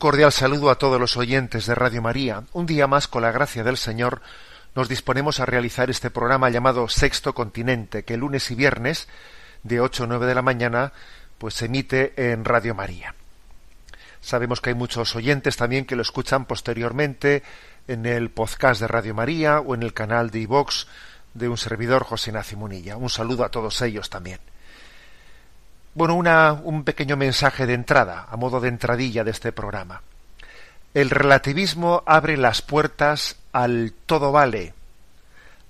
Cordial saludo a todos los oyentes de Radio María. Un día más, con la gracia del Señor, nos disponemos a realizar este programa llamado Sexto Continente, que lunes y viernes, de 8 a 9 de la mañana, pues se emite en Radio María. Sabemos que hay muchos oyentes también que lo escuchan posteriormente en el podcast de Radio María o en el canal de iVox de un servidor José Ignacio Munilla. Un saludo a todos ellos también. Bueno, una, un pequeño mensaje de entrada, a modo de entradilla de este programa. El relativismo abre las puertas al todo vale,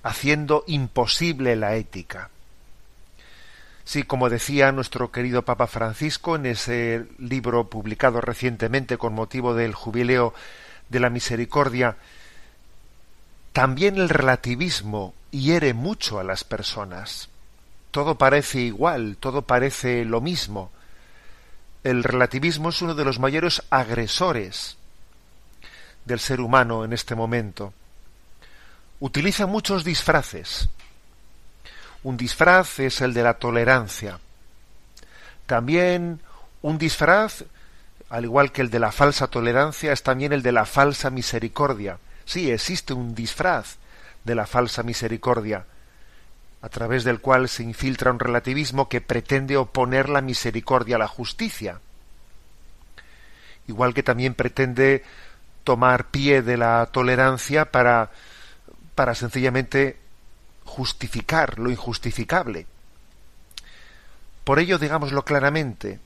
haciendo imposible la ética. Sí, como decía nuestro querido Papa Francisco en ese libro publicado recientemente con motivo del jubileo de la misericordia, también el relativismo hiere mucho a las personas. Todo parece igual, todo parece lo mismo. El relativismo es uno de los mayores agresores del ser humano en este momento. Utiliza muchos disfraces. Un disfraz es el de la tolerancia. También un disfraz, al igual que el de la falsa tolerancia, es también el de la falsa misericordia. Sí, existe un disfraz de la falsa misericordia, a través del cual se infiltra un relativismo que pretende oponer la misericordia a la justicia. Igual que también pretende tomar pie de la tolerancia para, para sencillamente justificar lo injustificable. Por ello, digámoslo claramente,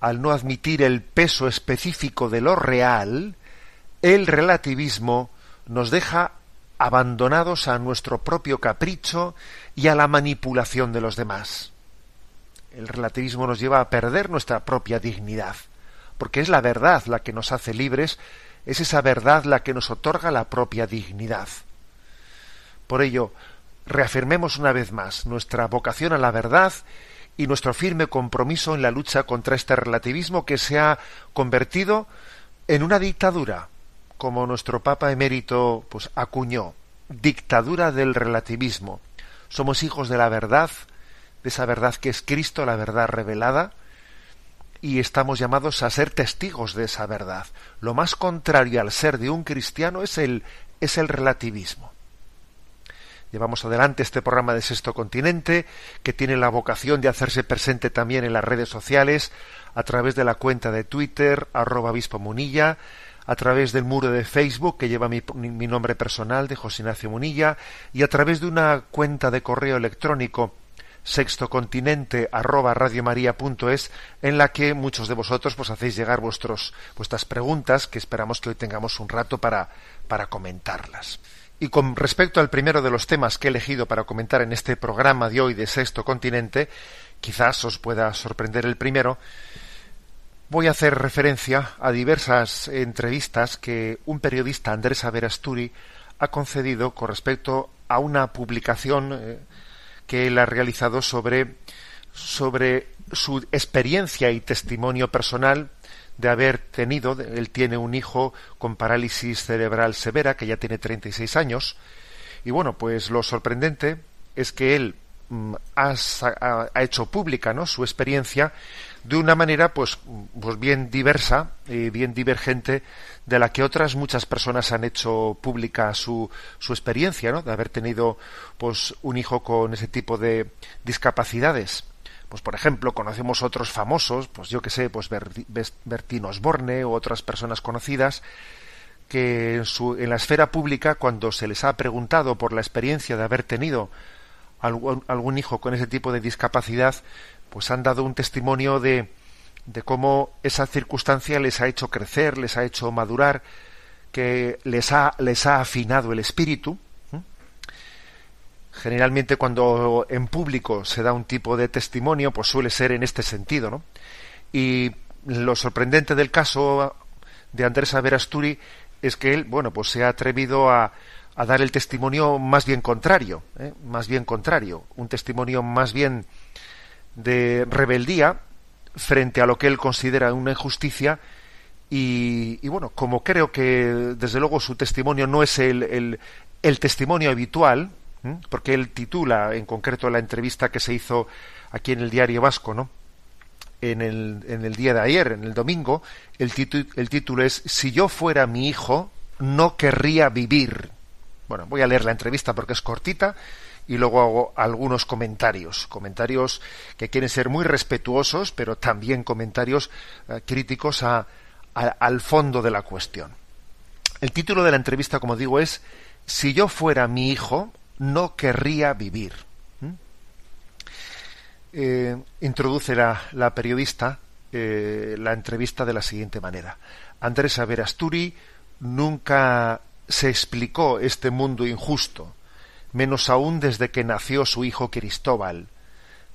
al no admitir el peso específico de lo real, el relativismo nos deja abandonados a nuestro propio capricho y a la manipulación de los demás. El relativismo nos lleva a perder nuestra propia dignidad, porque es la verdad la que nos hace libres, es esa verdad la que nos otorga la propia dignidad. Por ello, reafirmemos una vez más nuestra vocación a la verdad y nuestro firme compromiso en la lucha contra este relativismo que se ha convertido en una dictadura, como nuestro Papa emérito pues acuñó, dictadura del relativismo. Somos hijos de la verdad, de esa verdad que es Cristo, la verdad revelada, y estamos llamados a ser testigos de esa verdad. Lo más contrario al ser de un cristiano es el, es el relativismo. Llevamos adelante este programa de Sexto Continente, que tiene la vocación de hacerse presente también en las redes sociales, a través de la cuenta de Twitter, arroba Munilla, a través del muro de Facebook que lleva mi, mi nombre personal de José Ignacio Munilla, y a través de una cuenta de correo electrónico sextocontinente arroba radiomaria.es en la que muchos de vosotros pues hacéis llegar vuestros vuestras preguntas que esperamos que hoy tengamos un rato para, para comentarlas. Y con respecto al primero de los temas que he elegido para comentar en este programa de hoy de Sexto Continente, quizás os pueda sorprender el primero, voy a hacer referencia a diversas entrevistas que un periodista, Andrés Averasturi, ha concedido con respecto a una publicación eh, que él ha realizado sobre, sobre su experiencia y testimonio personal de haber tenido, él tiene un hijo con parálisis cerebral severa que ya tiene 36 años y bueno, pues lo sorprendente es que él mm, ha, ha, hecho pública ¿no? su experiencia de una manera pues, pues bien diversa y bien divergente de la que otras muchas personas han hecho pública su, su experiencia, ¿no? de haber tenido pues un hijo con ese tipo de discapacidades. Pues por ejemplo, conocemos otros famosos, pues yo que sé, pues Bertino Osborne u otras personas conocidas que en, su, en la esfera pública, cuando se les ha preguntado por la experiencia de haber tenido algún, algún hijo con ese tipo de discapacidad, pues han dado un testimonio de, de cómo esa circunstancia les ha hecho crecer, les ha hecho madurar, que les ha, les ha afinado el espíritu. Generalmente cuando en público se da un tipo de testimonio, pues suele ser en este sentido, ¿no? Y lo sorprendente del caso de Andrés Averasturi es que él, bueno, pues se ha atrevido a, a dar el testimonio más bien contrario, ¿eh? más bien contrario, un testimonio más bien de rebeldía frente a lo que él considera una injusticia y, bueno, como creo que desde luego su testimonio no es el, el, testimonio habitual, porque él titula en concreto la entrevista que se hizo aquí en el diario vasco, ¿no? En el, en el día de ayer, en el domingo, el, el título es Si yo fuera mi hijo, no querría vivir. Bueno, voy a leer la entrevista porque es cortita y luego hago algunos comentarios, comentarios que quieren ser muy respetuosos, pero también comentarios eh, críticos a, al fondo de la cuestión. El título de la entrevista, como digo, es Si yo fuera mi hijo, no querría vivir. ¿Mm? Eh, introduce la, periodista eh, la entrevista de la siguiente manera. Andrés Averasturi nunca se explicó este mundo injusto menos aún desde que nació su hijo Cristóbal.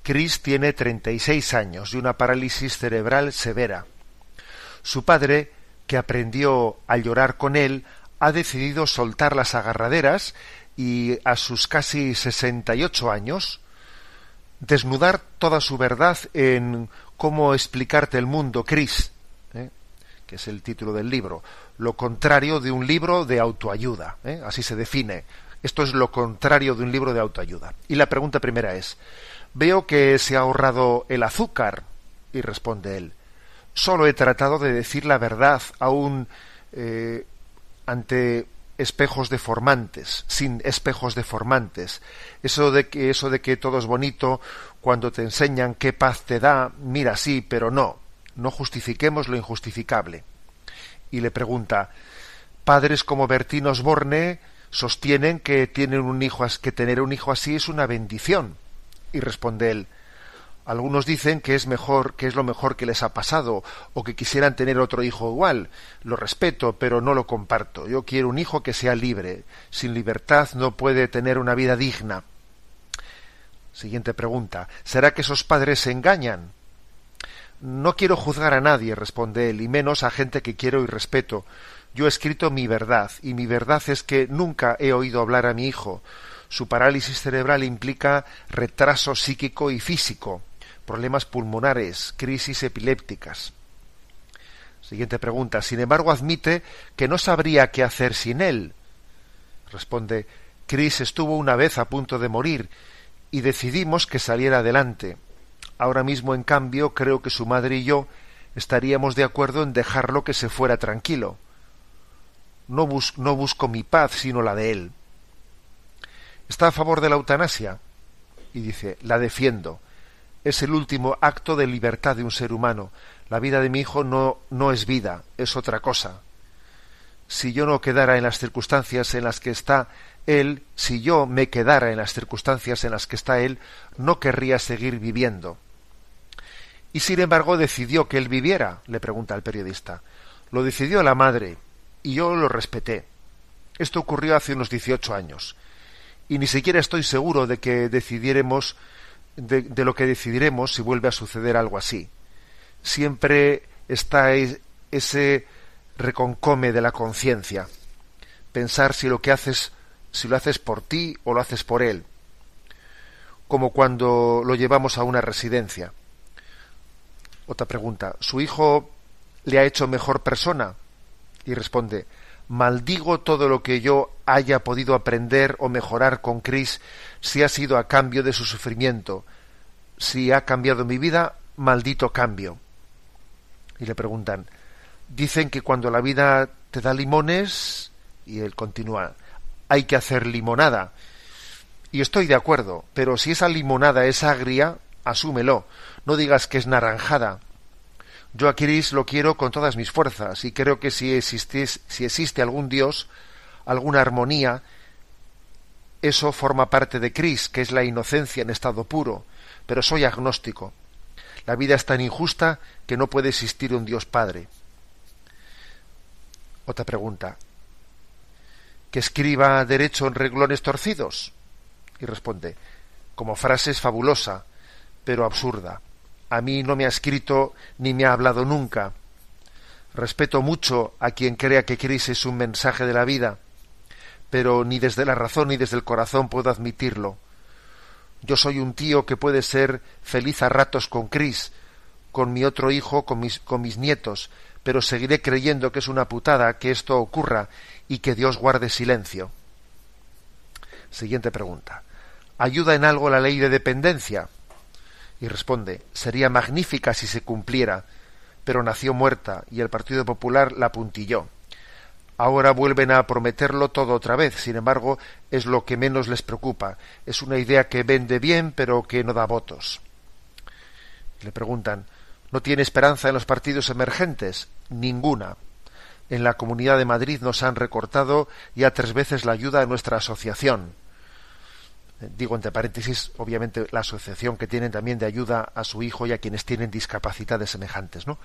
Cris tiene 36 años y una parálisis cerebral severa. Su padre, que aprendió a llorar con él, ha decidido soltar las agarraderas y a sus casi 68 años desnudar toda su verdad en cómo explicarte el mundo, Cris, ¿eh? que es el título del libro, lo contrario de un libro de autoayuda, ¿eh? así se define, esto es lo contrario de un libro de autoayuda. Y la pregunta primera es, veo que se ha ahorrado el azúcar. Y responde él, solo he tratado de decir la verdad aún eh, ante espejos deformantes, sin espejos deformantes. Eso de que eso de que todo es bonito cuando te enseñan qué paz te da, mira sí, pero no. No justifiquemos lo injustificable. Y le pregunta, padres como Bertino Osborne sostienen que tienen un hijo que tener un hijo así es una bendición. Y responde él, algunos dicen que es mejor, que es lo mejor que les ha pasado, o que quisieran tener otro hijo igual. Lo respeto, pero no lo comparto. Yo quiero un hijo que sea libre. Sin libertad no puede tener una vida digna. Siguiente pregunta. ¿Será que esos padres se engañan? No quiero juzgar a nadie, responde él, y menos a gente que quiero y respeto. Yo he escrito mi verdad, y mi verdad es que nunca he oído hablar a mi hijo. Su parálisis cerebral implica retraso psíquico y físico, problemas pulmonares, crisis epilépticas. Siguiente pregunta. Sin embargo, admite que no sabría qué hacer sin él. Responde, Chris estuvo una vez a punto de morir y decidimos que saliera adelante. Ahora mismo, en cambio, creo que su madre y yo estaríamos de acuerdo en dejarlo que se fuera tranquilo no, busco mi paz, sino la de él. ¿Está a favor de la eutanasia? Y dice, la defiendo. Es el último acto de libertad de un ser humano. La vida de mi hijo no, no es vida, es otra cosa. Si yo no quedara en las circunstancias en las que está él, si yo me quedara en las circunstancias en las que está él, no querría seguir viviendo. Y sin embargo decidió que él viviera, le pregunta el periodista. Lo decidió la madre, y yo lo respeté. Esto ocurrió hace unos 18 años y ni siquiera estoy seguro de que decidiremos de, lo que decidiremos si vuelve a suceder algo así. Siempre está ese reconcome de la conciencia, pensar si lo que haces si lo haces por ti o lo haces por él, como cuando lo llevamos a una residencia. Otra pregunta, ¿su hijo le ha hecho mejor persona? Y responde maldigo todo lo que yo haya podido aprender o mejorar con Cris si ha sido a cambio de su sufrimiento. Si ha cambiado mi vida, maldito cambio. Y le preguntan, dicen que cuando la vida te da limones, y él continúa, hay que hacer limonada. Y estoy de acuerdo, pero si esa limonada es agria, asúmelo, no digas que es naranjada. Yo a Cris lo quiero con todas mis fuerzas y creo que si, si existe algún Dios, alguna armonía, eso forma parte de Cris, que es la inocencia en estado puro, pero soy agnóstico. La vida es tan injusta que no puede existir un Dios Padre. Otra pregunta. ¿Que escriba derecho en reglones torcidos? Y responde, como frase es fabulosa, pero absurda. A mí no me ha escrito ni me ha hablado nunca. Respeto mucho a quien crea que Cris es un mensaje de la vida, pero ni desde la razón ni desde el corazón puedo admitirlo. Yo soy un tío que puede ser feliz a ratos con Cris, con mi otro hijo, con mis, con mis nietos, pero seguiré creyendo que es una putada que esto ocurra y que Dios guarde silencio. Siguiente pregunta. ¿Ayuda en algo la ley de dependencia? Y responde, sería magnífica si se cumpliera, pero nació muerta y el Partido Popular la puntilló. Ahora vuelven a prometerlo todo otra vez, sin embargo, es lo que menos les preocupa. Es una idea que vende bien, pero que no da votos. Le preguntan, ¿no tiene esperanza en los partidos emergentes? Ninguna. En la Comunidad de Madrid nos han recortado ya tres veces la ayuda de nuestra asociación digo entre paréntesis, obviamente la asociación que tienen también de ayuda a su hijo y a quienes tienen discapacidades semejantes, ¿no?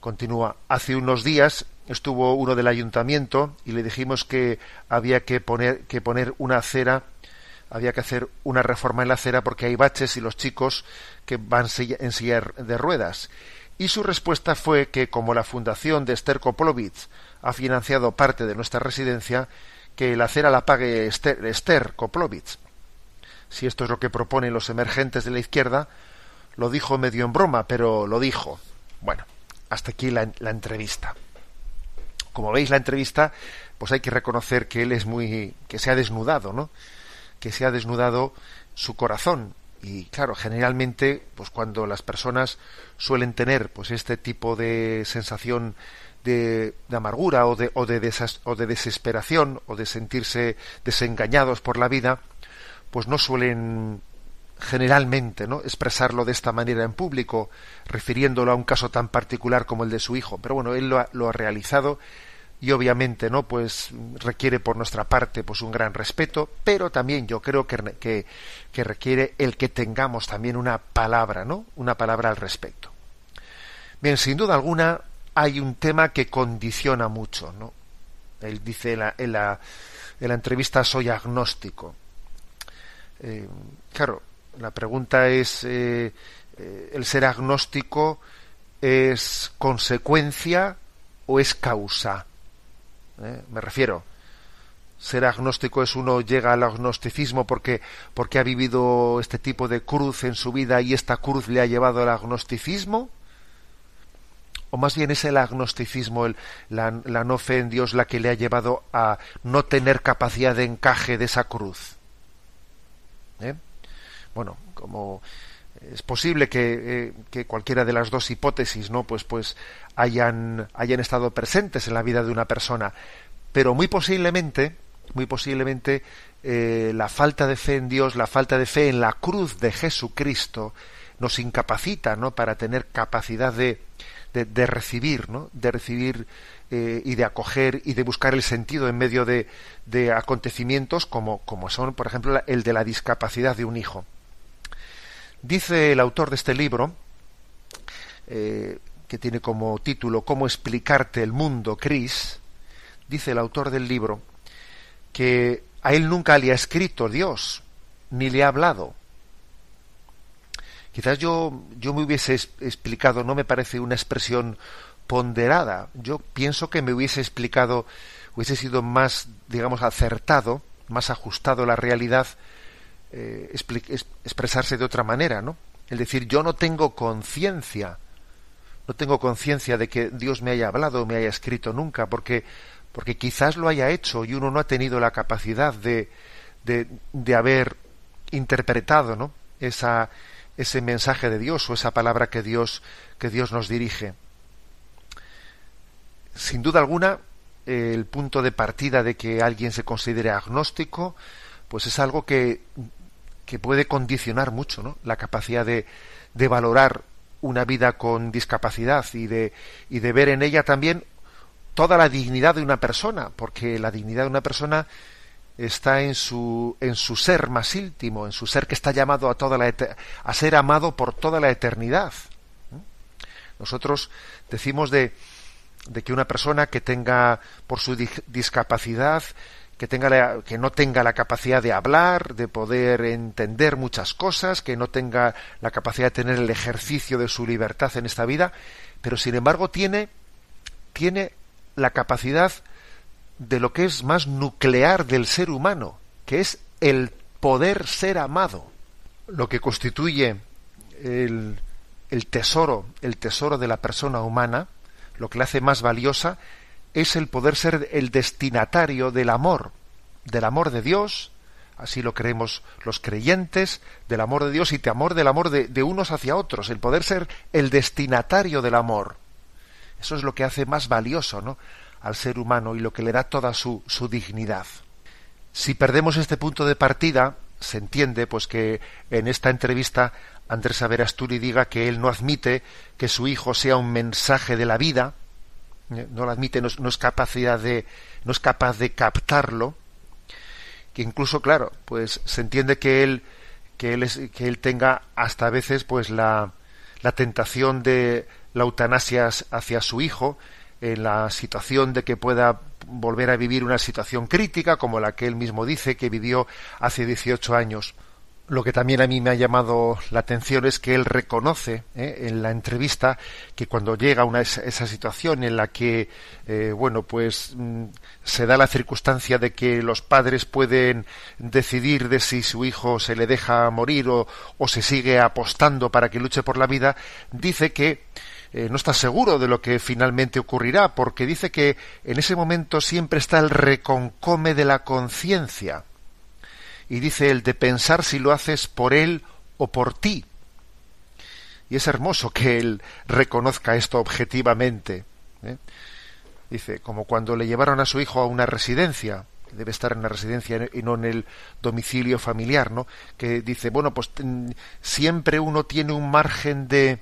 Continúa. Hace unos días estuvo uno del ayuntamiento y le dijimos que había que poner, que poner una acera, había que hacer una reforma en la acera porque hay baches y los chicos que van en silla de ruedas. Y su respuesta fue que como la fundación de Esther Koplovitz ha financiado parte de nuestra residencia, que la acera la pague Esther, Esther si esto es lo que proponen los emergentes de la izquierda, lo dijo medio en broma, pero lo dijo. Bueno, hasta aquí la, entrevista. Como veis, la entrevista, pues hay que reconocer que él es muy, que se ha desnudado, ¿no? Que se ha desnudado su corazón. Y claro, generalmente, pues cuando las personas suelen tener, pues este tipo de sensación de, amargura o de, o de, o de desesperación o de sentirse desengañados por la vida, pues no suelen generalmente ¿no? expresarlo de esta manera en público, refiriéndolo a un caso tan particular como el de su hijo. Pero bueno, él lo ha, realizado y obviamente no pues requiere por nuestra parte pues un gran respeto pero también yo creo que, que, que, requiere el que tengamos también una palabra no una palabra al respecto. Bien sin duda alguna hay un tema que condiciona mucho no él dice en la, en la, en la entrevista soy agnóstico eh, claro, la pregunta es, eh, eh, ¿el ser agnóstico es consecuencia o es causa? Me refiero, ser agnóstico es uno llega al agnosticismo porque, porque ha vivido este tipo de cruz en su vida y esta cruz le ha llevado al agnosticismo? ¿O más bien es el agnosticismo, la no fe en Dios la que le ha llevado a no tener capacidad de encaje de esa cruz? ¿Eh? Bueno, como es posible que, eh, que, cualquiera de las dos hipótesis no pues pues hayan hayan estado presentes en la vida de una persona. Pero muy posiblemente muy posiblemente eh, la falta de fe en Dios la falta de fe en la cruz de Jesucristo nos incapacita no para tener capacidad de, de, recibir no de recibir y de acoger y de buscar el sentido en medio de, de acontecimientos como, como son, por ejemplo, el de la discapacidad de un hijo. Dice el autor de este libro, eh, que tiene como título Cómo explicarte el mundo, Cris, dice el autor del libro que a él nunca le ha escrito Dios, ni le ha hablado. Quizás yo, yo me hubiese explicado, no me parece una expresión ponderada. Yo pienso que me hubiese explicado hubiese sido más, digamos, acertado, más ajustado a la realidad, eh, expresarse de otra manera, ¿no? Es decir, yo no tengo conciencia, no tengo conciencia de que Dios me haya hablado o me haya escrito nunca, porque, porque quizás lo haya hecho y uno no ha tenido la capacidad de, de, de haber interpretado, ¿no? Esa, ese mensaje de Dios o esa palabra que Dios, que Dios nos dirige. Sin duda alguna, el punto de partida de que alguien se considere agnóstico, pues es algo que, que puede condicionar mucho ¿no? la capacidad de, de valorar una vida con discapacidad y de, y de ver en ella también toda la dignidad de una persona, porque la dignidad de una persona está en su, en su ser más íntimo, en su ser que está llamado a, toda la, a ser amado por toda la eternidad. Nosotros decimos de, de que una persona que tenga, por su discapacidad, que, tenga que no tenga la capacidad de hablar, de poder entender muchas cosas, que no tenga la capacidad de tener el ejercicio de su libertad en esta vida, pero sin embargo tiene, tiene la capacidad de lo que es más nuclear del ser humano, que es el poder ser amado, lo que constituye el, el tesoro, el tesoro de la persona humana, lo que la hace más valiosa, es el poder ser el destinatario del amor, del amor de Dios, así lo creemos los creyentes, del amor de Dios y de amor del amor de, de, unos hacia otros, el poder ser el destinatario del amor. Eso es lo que hace más valioso ¿no? al ser humano y lo que le da toda su, su dignidad. Si perdemos este punto de partida, se entiende pues que en esta entrevista Andrés Averasturi diga que él no admite que su hijo sea un mensaje de la vida, eh, no lo admite, no es, capacidad de, no es capaz de captarlo, que incluso, claro, pues se entiende que él, que él, es, que él tenga hasta a veces pues la, la tentación de la eutanasia hacia su hijo, en la situación de que pueda volver a vivir una situación crítica como la que él mismo dice que vivió hace 18 años. Lo que también a mí me ha llamado la atención es que él reconoce ¿eh? en la entrevista que cuando llega a esa situación en la que, eh, bueno, pues mm, se da la circunstancia de que los padres pueden decidir de si su hijo se le deja morir o, o se sigue apostando para que luche por la vida, dice que eh, no está seguro de lo que finalmente ocurrirá, porque dice que en ese momento siempre está el reconcome de la conciencia y dice el de pensar si lo haces por él o por ti. Y es hermoso que él reconozca esto objetivamente. ¿eh? Dice, como cuando le llevaron a su hijo a una residencia, debe estar en la residencia y no en el domicilio familiar, ¿no? Que dice, bueno, pues mm, siempre uno tiene un margen de,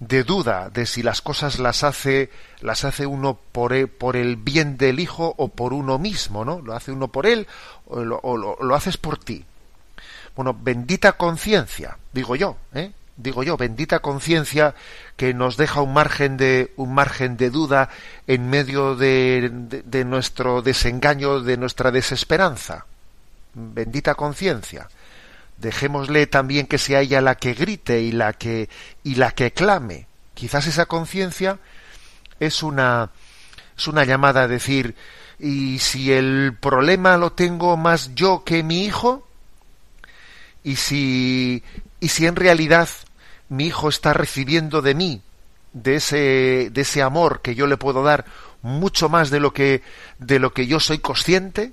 de duda de si las cosas las hace las hace uno por el, por el bien del hijo o por uno mismo, ¿no? Lo hace uno por él o lo, lo, haces por ti. Bueno, bendita conciencia, digo yo, ¿eh? digo yo, bendita conciencia que nos deja un margen de un margen de duda en medio de, de nuestro desengaño, de nuestra desesperanza. Bendita conciencia dejémosle también que sea ella la que grite y la que y la que clame. Quizás esa conciencia es una es una llamada a decir y si el problema lo tengo más yo que mi hijo y si y si en realidad mi hijo está recibiendo de mí de ese de ese amor que yo le puedo dar mucho más de lo que de lo que yo soy consciente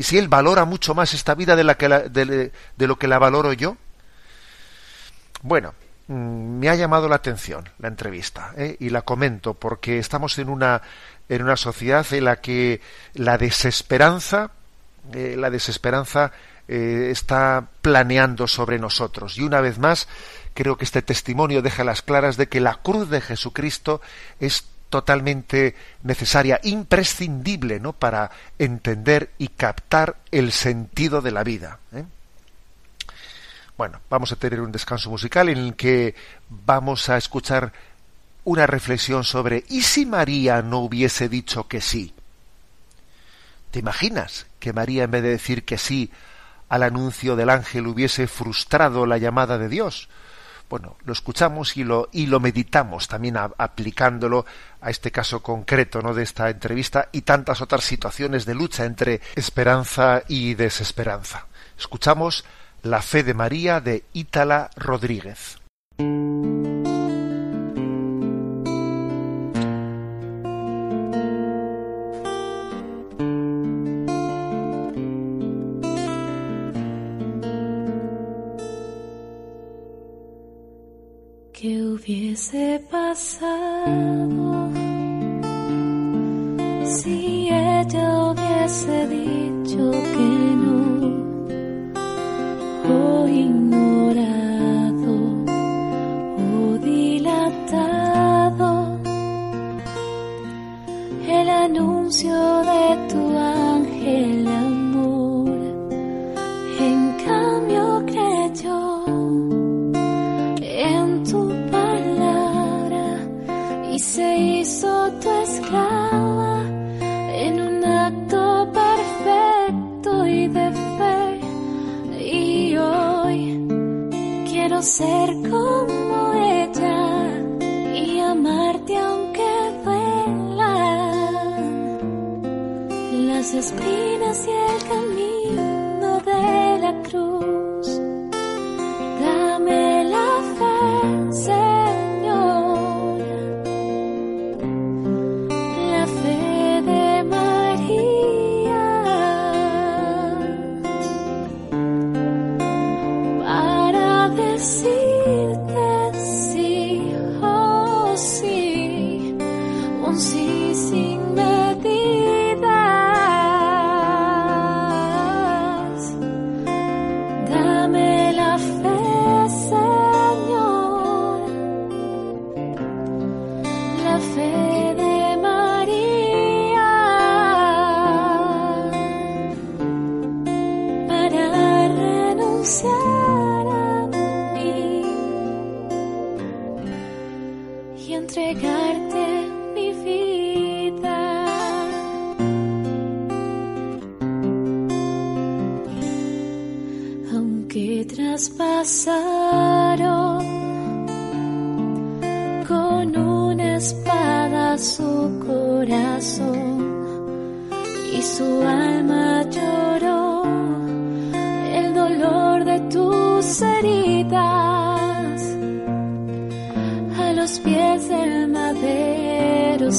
y si él valora mucho más esta vida de, la que de, lo que la valoro yo. Bueno, mm, me ha llamado la atención la entrevista ¿eh? y la comento porque estamos en una en una sociedad en la que la desesperanza eh, la desesperanza eh, está planeando sobre nosotros y una vez más creo que este testimonio deja las claras de que la cruz de Jesucristo es totalmente necesaria, imprescindible, ¿no? Para entender y captar el sentido de la vida. ¿eh? Bueno, vamos a tener un descanso musical en el que vamos a escuchar una reflexión sobre ¿y si María no hubiese dicho que sí? ¿Te imaginas que María en vez de decir que sí al anuncio del ángel hubiese frustrado la llamada de Dios? Bueno, lo escuchamos y lo, y lo meditamos también aplicándolo a este caso concreto ¿no? de esta entrevista y tantas otras situaciones de lucha entre esperanza y desesperanza. Escuchamos La fe de María de Ítala Rodríguez. Hubiese pasado si ella hubiese dicho que no con una espada su corazón y su alma lloró el dolor de tus heridas. A los pies del madero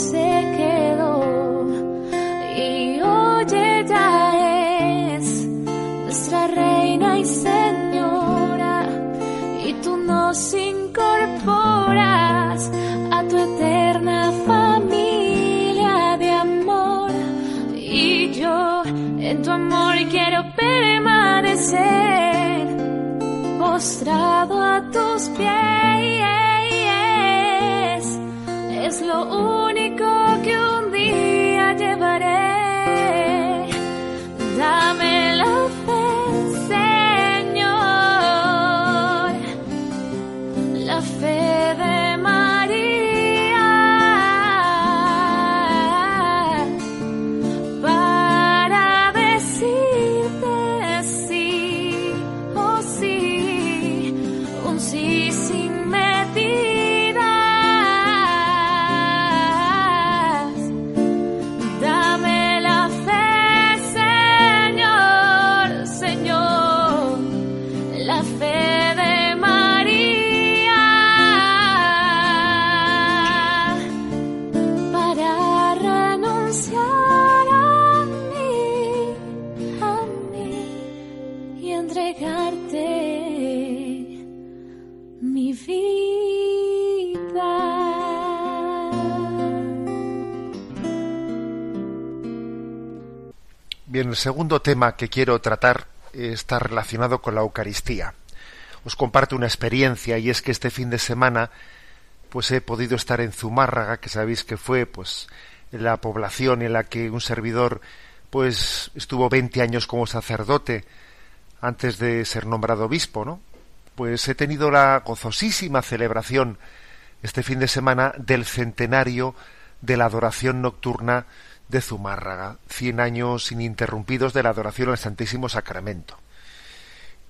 Bien, el segundo tema que quiero tratar está relacionado con la Eucaristía. Os comparto una experiencia y es que este fin de semana pues he podido estar en Zumárraga, que sabéis que fue pues la población en la que un servidor pues estuvo 20 años como sacerdote antes de ser nombrado obispo, ¿no? Pues he tenido la gozosísima celebración este fin de semana del centenario de la adoración nocturna de Zumárraga, 100 años ininterrumpidos de la adoración al Santísimo Sacramento.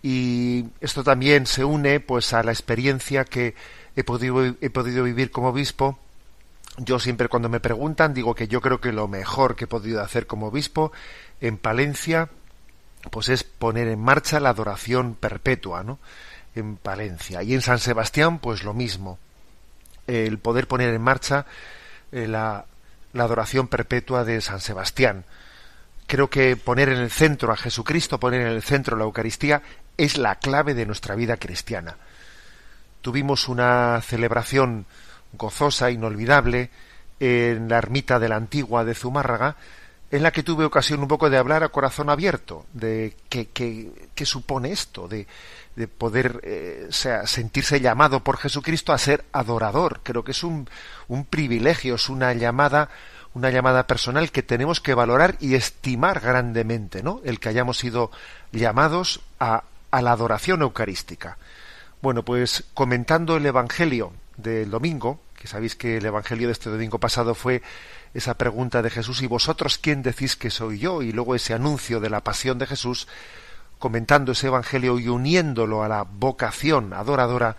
Y esto también se une pues a la experiencia que he podido, he podido vivir como obispo. Yo siempre cuando me preguntan digo que yo creo que lo mejor que he podido hacer como obispo en Palencia pues es poner en marcha la adoración perpetua, ¿no? En Palencia. Y en San Sebastián, pues lo mismo. El poder poner en marcha eh, la, la adoración perpetua de San Sebastián. Creo que poner en el centro a Jesucristo, poner en el centro la Eucaristía, es la clave de nuestra vida cristiana. Tuvimos una celebración gozosa, inolvidable, en la ermita de la Antigua de Zumárraga, en la que tuve ocasión un poco de hablar a corazón abierto de qué, supone esto, de, de poder eh, sea, sentirse llamado por Jesucristo a ser adorador. Creo que es un, un privilegio, es una llamada, una llamada personal que tenemos que valorar y estimar grandemente, ¿no? El que hayamos sido llamados a, a la adoración eucarística. Bueno, pues comentando el Evangelio del domingo, que sabéis que el Evangelio de este domingo pasado fue esa pregunta de Jesús, ¿y vosotros quién decís que soy yo? Y luego ese anuncio de la pasión de Jesús, comentando ese Evangelio y uniéndolo a la vocación adoradora,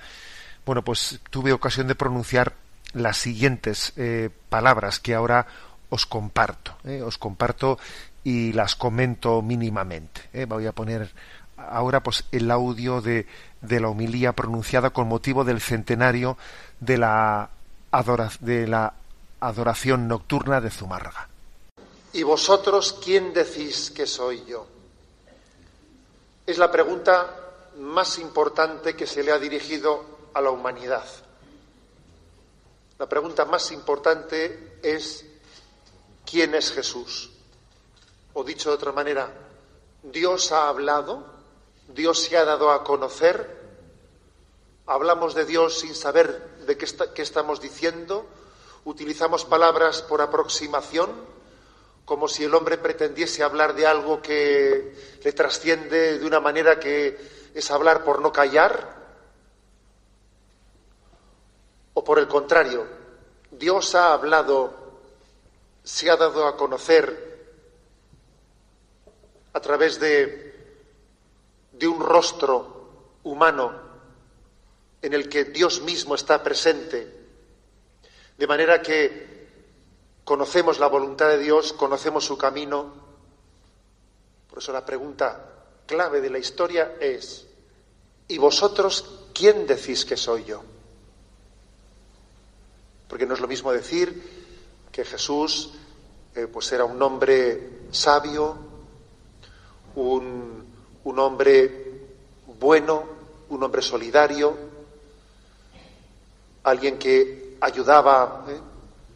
bueno, pues tuve ocasión de pronunciar las siguientes eh, palabras que ahora os comparto. Eh, os comparto y las comento mínimamente. Eh. Voy a poner ahora pues el audio de, la homilía pronunciada con motivo del centenario de la, de la adoración nocturna de Zumárraga. ¿Y vosotros quién decís que soy yo? Es la pregunta más importante que se le ha dirigido a la humanidad. La pregunta más importante es ¿quién es Jesús? O dicho de otra manera, ¿Dios ha hablado? ¿Dios se ha dado a conocer? ¿Hablamos de Dios sin saber de qué, qué estamos diciendo? ¿Utilizamos palabras por aproximación? Como si el hombre pretendiese hablar de algo que le trasciende de una manera que es hablar por no callar, o por el contrario, Dios ha hablado, se ha dado a conocer a través de, de un rostro humano en el que Dios mismo está presente, de manera que conocemos la voluntad de Dios, conocemos su camino. Por eso la pregunta clave de la historia es, ¿y vosotros quién decís que soy yo? porque no es lo mismo decir que Jesús eh, pues era un hombre sabio, un, hombre bueno, un hombre solidario, alguien que ayudaba, eh,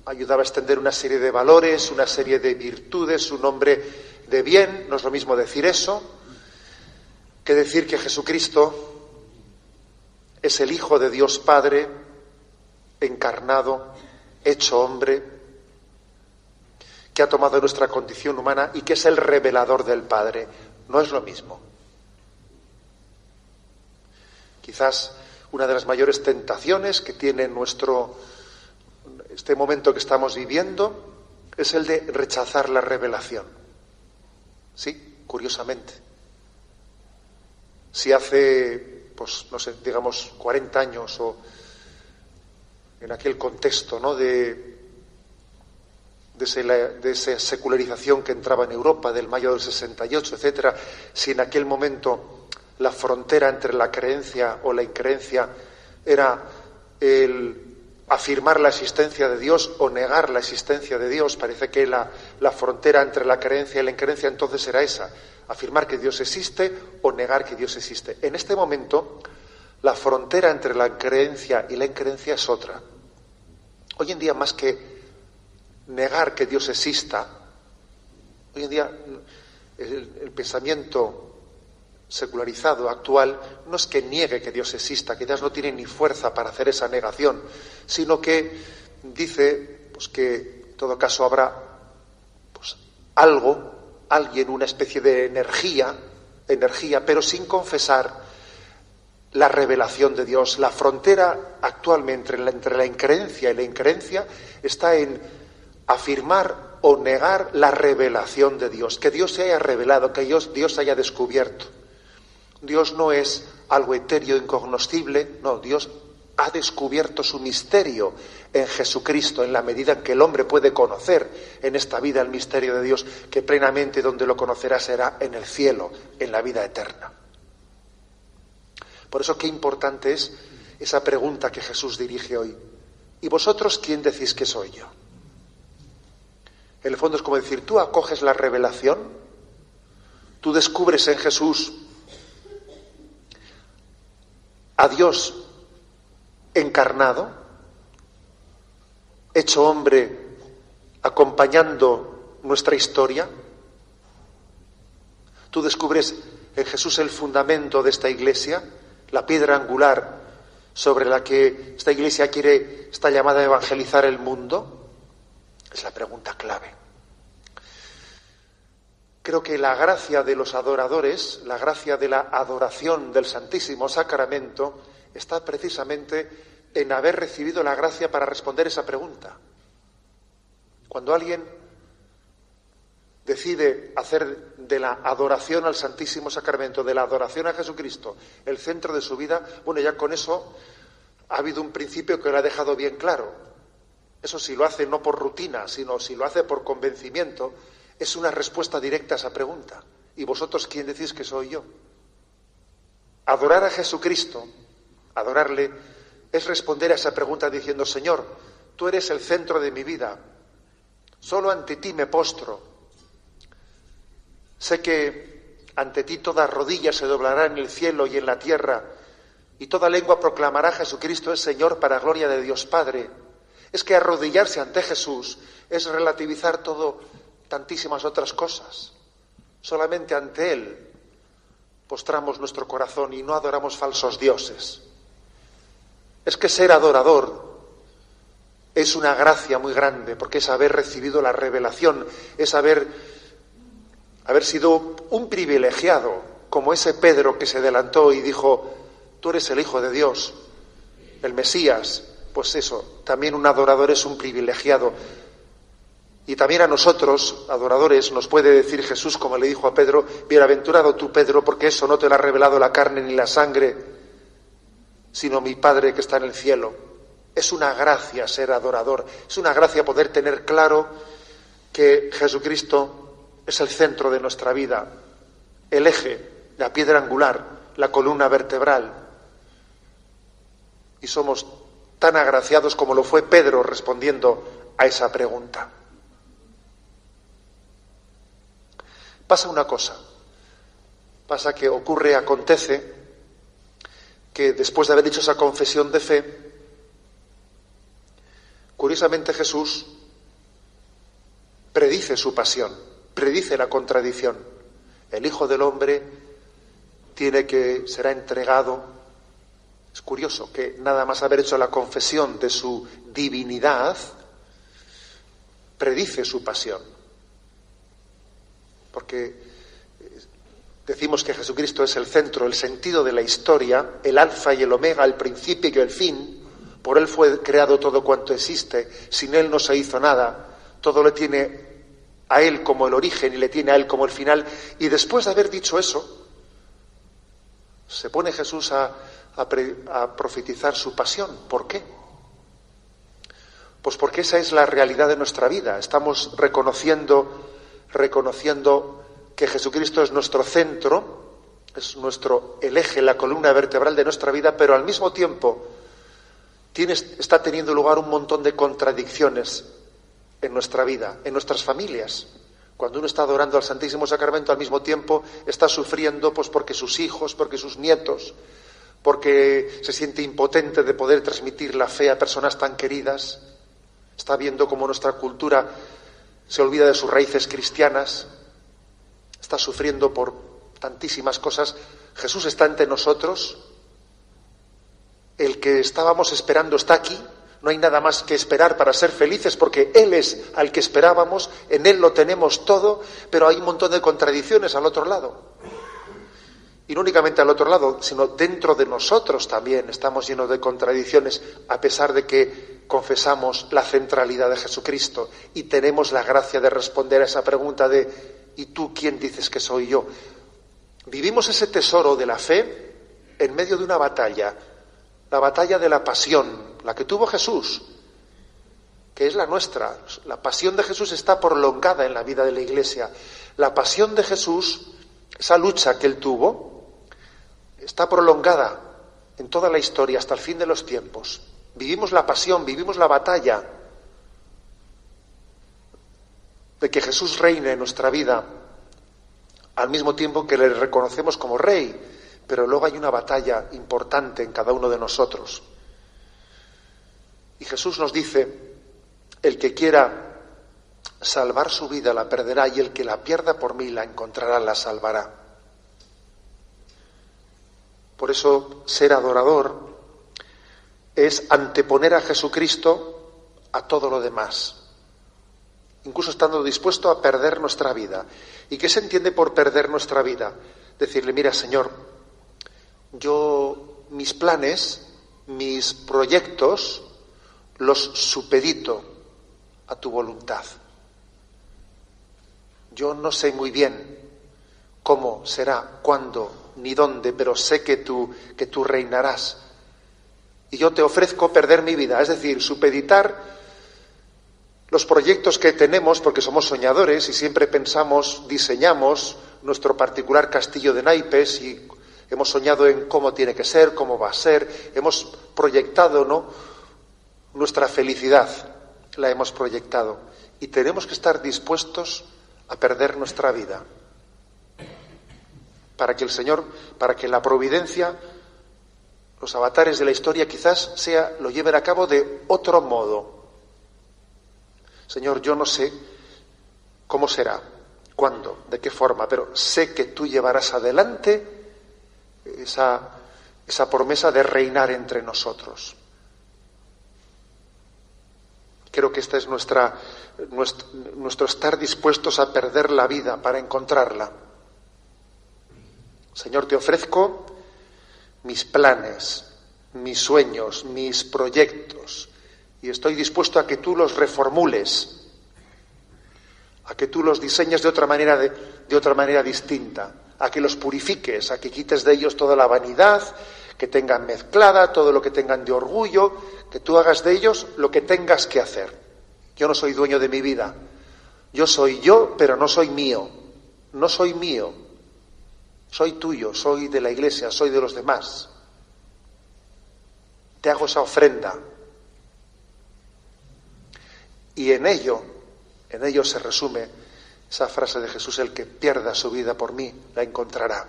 ayudaba a extender una serie de valores, una serie de virtudes, un hombre de bien, no es lo mismo decir eso que decir que Jesucristo es el Hijo de Dios Padre, encarnado, hecho hombre, que ha tomado nuestra condición humana y que es el revelador del Padre. No es lo mismo. Quizás una de las mayores tentaciones que tiene nuestro este momento que estamos viviendo es el de rechazar la revelación. Sí, curiosamente. Si hace, pues, no sé, digamos, 40 años o en aquel contexto ¿no? de, de, esa secularización que entraba en Europa del mayo del 68, etcétera, si en aquel momento la frontera entre la creencia o la increencia era el afirmar la existencia de Dios o negar la existencia de Dios, parece que la, la frontera entre la creencia y la increencia entonces era esa, afirmar que Dios existe o negar que Dios existe. En este momento, la frontera entre la creencia y la increencia es otra. Hoy en día, más que negar que Dios exista, hoy en día el, pensamiento secularizado actual no es que niegue que Dios exista, que Dios no tiene ni fuerza para hacer esa negación, sino que dice pues, que en todo caso habrá pues, algo, alguien, una especie de energía, energía, pero sin confesar la revelación de Dios. La frontera actualmente entre la, increencia y la increencia está en afirmar o negar la revelación de Dios, que Dios se haya revelado, que Dios, Dios haya descubierto. Dios no es algo etéreo, incognoscible, no, Dios ha descubierto su misterio en Jesucristo, en la medida en que el hombre puede conocer en esta vida el misterio de Dios, que plenamente donde lo conocerá será en el cielo, en la vida eterna. Por eso qué importante es esa pregunta que Jesús dirige hoy. ¿Y vosotros quién decís que soy yo? En el fondo es como decir, tú acoges la revelación, tú descubres en Jesús a Dios encarnado, hecho hombre, acompañando nuestra historia. Tú descubres en Jesús el fundamento de esta iglesia, la piedra angular sobre la que esta iglesia quiere, está llamada a evangelizar el mundo? Es la pregunta clave. Creo que la gracia de los adoradores, la gracia de la adoración del Santísimo Sacramento, está precisamente en haber recibido la gracia para responder esa pregunta. Cuando alguien decide hacer de la adoración al Santísimo Sacramento, de la adoración a Jesucristo, el centro de su vida, bueno, ya con eso ha habido un principio que lo ha dejado bien claro. Eso si lo hace no por rutina, sino si lo hace por convencimiento, es una respuesta directa a esa pregunta. ¿Y vosotros quién decís que soy yo? Adorar a Jesucristo, adorarle, es responder a esa pregunta diciendo, Señor, tú eres el centro de mi vida, solo ante ti me postro, Sé que ante ti toda rodilla se doblará en el cielo y en la tierra, y toda lengua proclamará Jesucristo es Señor para gloria de Dios Padre. Es que arrodillarse ante Jesús es relativizar todo, tantísimas otras cosas. Solamente ante Él postramos nuestro corazón y no adoramos falsos dioses. Es que ser adorador es una gracia muy grande, porque es haber recibido la revelación, es haber haber sido un privilegiado, como ese Pedro que se adelantó y dijo, tú eres el Hijo de Dios, el Mesías, pues eso, también un adorador es un privilegiado. Y también a nosotros, adoradores, nos puede decir Jesús, como le dijo a Pedro, bienaventurado tú, Pedro, porque eso no te lo ha revelado la carne ni la sangre, sino mi Padre que está en el cielo. Es una gracia ser adorador, es una gracia poder tener claro que Jesucristo es el centro de nuestra vida, el eje, la piedra angular, la columna vertebral. Y somos tan agraciados como lo fue Pedro respondiendo a esa pregunta. Pasa una cosa, pasa que ocurre, acontece, que después de haber dicho esa confesión de fe, curiosamente Jesús predice su pasión predice la contradicción. El Hijo del Hombre tiene que será entregado. Es curioso que nada más haber hecho la confesión de su divinidad, predice su pasión. Porque eh, decimos que Jesucristo es el centro, el sentido de la historia, el alfa y el omega, el principio y el fin. Por Él fue creado todo cuanto existe. Sin Él no se hizo nada. Todo le tiene a Él como el origen y le tiene a Él como el final. Y después de haber dicho eso, se pone Jesús a, a, profetizar su pasión. ¿Por qué? Pues porque esa es la realidad de nuestra vida. Estamos reconociendo, reconociendo que Jesucristo es nuestro centro, es nuestro el eje, la columna vertebral de nuestra vida, pero al mismo tiempo está teniendo lugar un montón de contradicciones en nuestra vida, en nuestras familias. Cuando uno está adorando al Santísimo Sacramento, al mismo tiempo está sufriendo pues porque sus hijos, porque sus nietos, porque se siente impotente de poder transmitir la fe a personas tan queridas. Está viendo cómo nuestra cultura se olvida de sus raíces cristianas. Está sufriendo por tantísimas cosas. Jesús está entre nosotros. El que estábamos esperando está aquí, no hay nada más que esperar para ser felices porque Él es al que esperábamos, en Él lo tenemos todo, pero hay un montón de contradicciones al otro lado. Y no únicamente al otro lado, sino dentro de nosotros también estamos llenos de contradicciones, a pesar de que confesamos la centralidad de Jesucristo y tenemos la gracia de responder a esa pregunta de ¿y tú quién dices que soy yo? Vivimos ese tesoro de la fe en medio de una batalla, la batalla de la pasión, la que tuvo Jesús, que es la nuestra. La pasión de Jesús está prolongada en la vida de la Iglesia. La pasión de Jesús, esa lucha que él tuvo, está prolongada en toda la historia hasta el fin de los tiempos. Vivimos la pasión, vivimos la batalla de que Jesús reine en nuestra vida, al mismo tiempo que le reconocemos como rey, pero luego hay una batalla importante en cada uno de nosotros. Y Jesús nos dice, el que quiera salvar su vida la perderá y el que la pierda por mí la encontrará, la salvará. Por eso ser adorador es anteponer a Jesucristo a todo lo demás, incluso estando dispuesto a perder nuestra vida. ¿Y qué se entiende por perder nuestra vida? Decirle, mira Señor, yo mis planes, mis proyectos, los supedito a tu voluntad. Yo no sé muy bien cómo será, cuándo, ni dónde, pero sé que tú, que tú reinarás. Y yo te ofrezco perder mi vida, es decir, supeditar los proyectos que tenemos, porque somos soñadores y siempre pensamos, diseñamos nuestro particular castillo de naipes y hemos soñado en cómo tiene que ser, cómo va a ser, hemos proyectado, ¿no? Nuestra felicidad la hemos proyectado. Y tenemos que estar dispuestos a perder nuestra vida. Para que el Señor, para que la providencia, los avatares de la historia quizás sea lo lleven a cabo de otro modo. Señor, yo no sé cómo será, cuándo, de qué forma, pero sé que tú llevarás adelante esa, esa promesa de reinar entre nosotros. Creo que esta es nuestra, nuestro estar dispuestos a perder la vida para encontrarla. Señor, te ofrezco mis planes, mis sueños, mis proyectos, y estoy dispuesto a que tú los reformules, a que tú los diseñes de otra manera, de, de otra manera distinta, a que los purifiques, a que quites de ellos toda la vanidad, que tengan mezclada, todo lo que tengan de orgullo, que tú hagas de ellos lo que tengas que hacer. Yo no soy dueño de mi vida. Yo soy yo, pero no soy mío. No soy mío. Soy tuyo, soy de la iglesia, soy de los demás. Te hago esa ofrenda. Y en ello, en ello se resume esa frase de Jesús, el que pierda su vida por mí, la encontrará.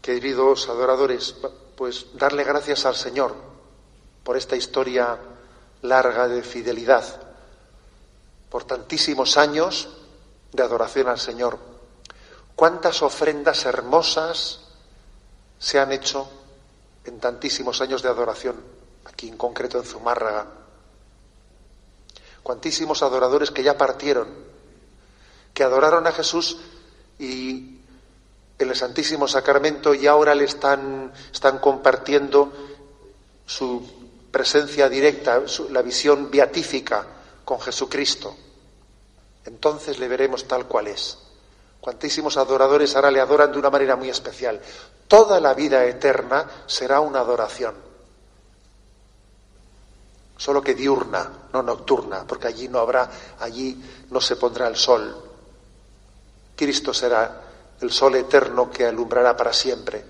Queridos adoradores, pues darle gracias al Señor por esta historia larga de fidelidad, por tantísimos años de adoración al Señor. ¿Cuántas ofrendas hermosas se han hecho en tantísimos años de adoración, aquí en concreto en Zumárraga? cuantísimos adoradores que ya partieron, que adoraron a Jesús y en el Santísimo Sacramento y ahora le están, están compartiendo su presencia directa, la visión beatífica con Jesucristo. Entonces le veremos tal cual es. Cuantísimos adoradores ahora le adoran de una manera muy especial. Toda la vida eterna será una adoración solo que diurna, no nocturna, porque allí no habrá, allí no se pondrá el sol. Cristo será el sol eterno que alumbrará para siempre.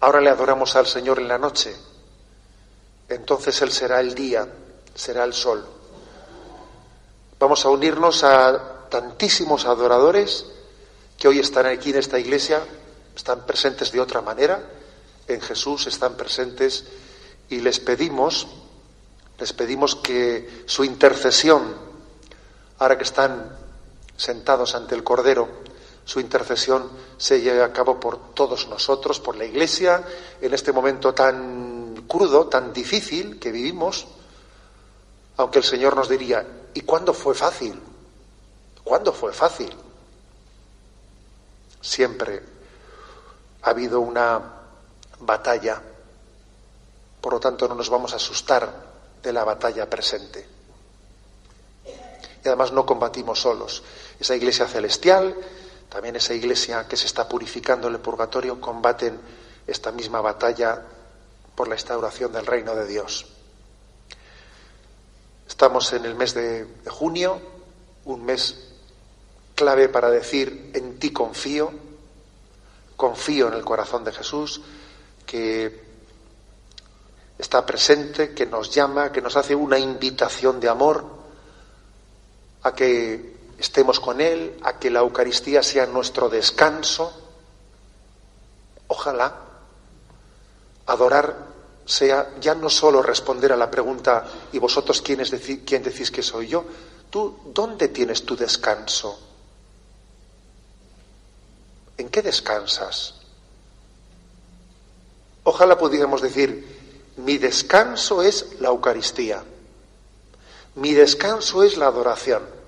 Ahora le adoramos al Señor en la noche, entonces Él será el día, será el sol. Vamos a unirnos a tantísimos adoradores que hoy están aquí en esta iglesia, están presentes de otra manera, en Jesús están presentes y les pedimos, les pedimos que su intercesión, ahora que están sentados ante el Cordero, su intercesión se lleve a cabo por todos nosotros, por la Iglesia, en este momento tan crudo, tan difícil que vivimos, aunque el Señor nos diría, ¿y cuándo fue fácil? ¿Cuándo fue fácil? Siempre ha habido una batalla por lo tanto, no nos vamos a asustar de la batalla presente. Y además no combatimos solos. Esa iglesia celestial, también esa iglesia que se está purificando en el purgatorio, combaten esta misma batalla por la instauración del reino de Dios. Estamos en el mes de, junio, un mes clave para decir en ti confío, confío en el corazón de Jesús, que está presente, que nos llama, que nos hace una invitación de amor a que estemos con Él, a que la Eucaristía sea nuestro descanso. Ojalá adorar sea ya no solo responder a la pregunta ¿y vosotros quién, quién decís que soy yo? ¿Tú dónde tienes tu descanso? ¿En qué descansas? Ojalá pudiéramos decir, mi descanso es la Eucaristía. Mi descanso es la adoración.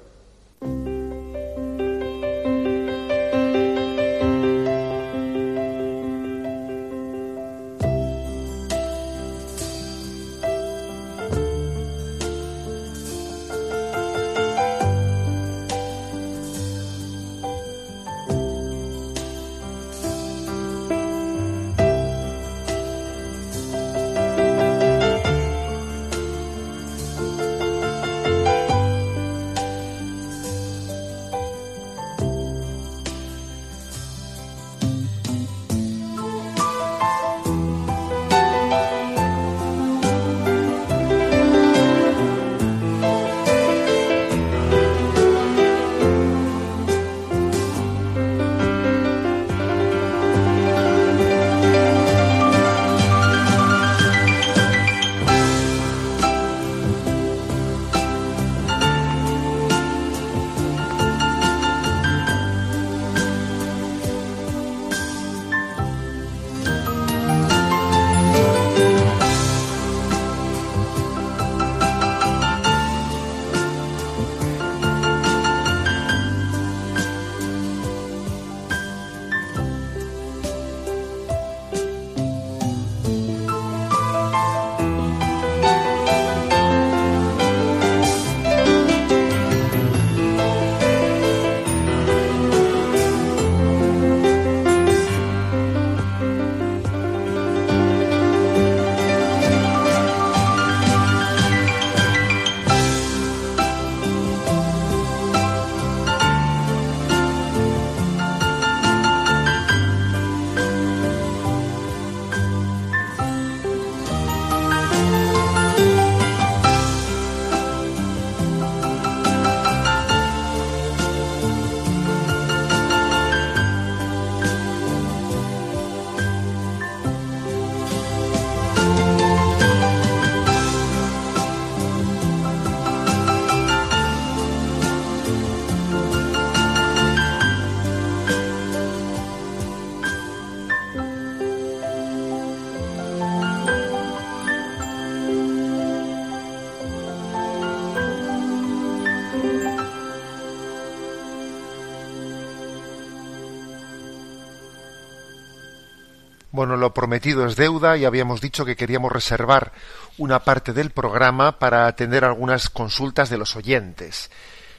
Bueno, lo prometido es deuda y habíamos dicho que queríamos reservar una parte del programa para atender algunas consultas de los oyentes.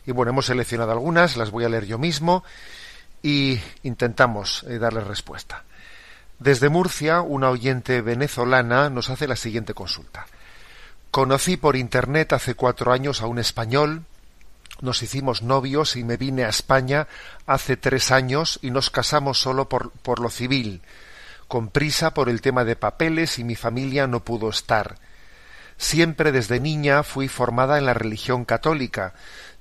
Y bueno, hemos seleccionado algunas, las voy a leer yo mismo y intentamos eh, darle respuesta. Desde Murcia, una oyente venezolana nos hace la siguiente consulta. Conocí por internet hace cuatro años a un español, nos hicimos novios y me vine a España hace tres años y nos casamos solo por, por lo civil con prisa por el tema de papeles y mi familia no pudo estar. Siempre desde niña fui formada en la religión católica.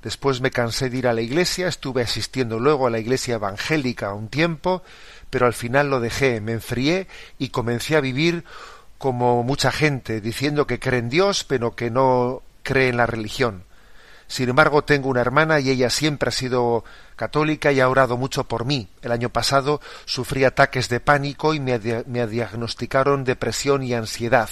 Después me cansé de ir a la iglesia, estuve asistiendo luego a la iglesia evangélica un tiempo, pero al final lo dejé, me enfrié y comencé a vivir como mucha gente, diciendo que cree en Dios, pero que no cree en la religión. Sin embargo, tengo una hermana y ella siempre ha sido católica y ha orado mucho por mí. El año pasado sufrí ataques de pánico y me, diagnosticaron depresión y ansiedad.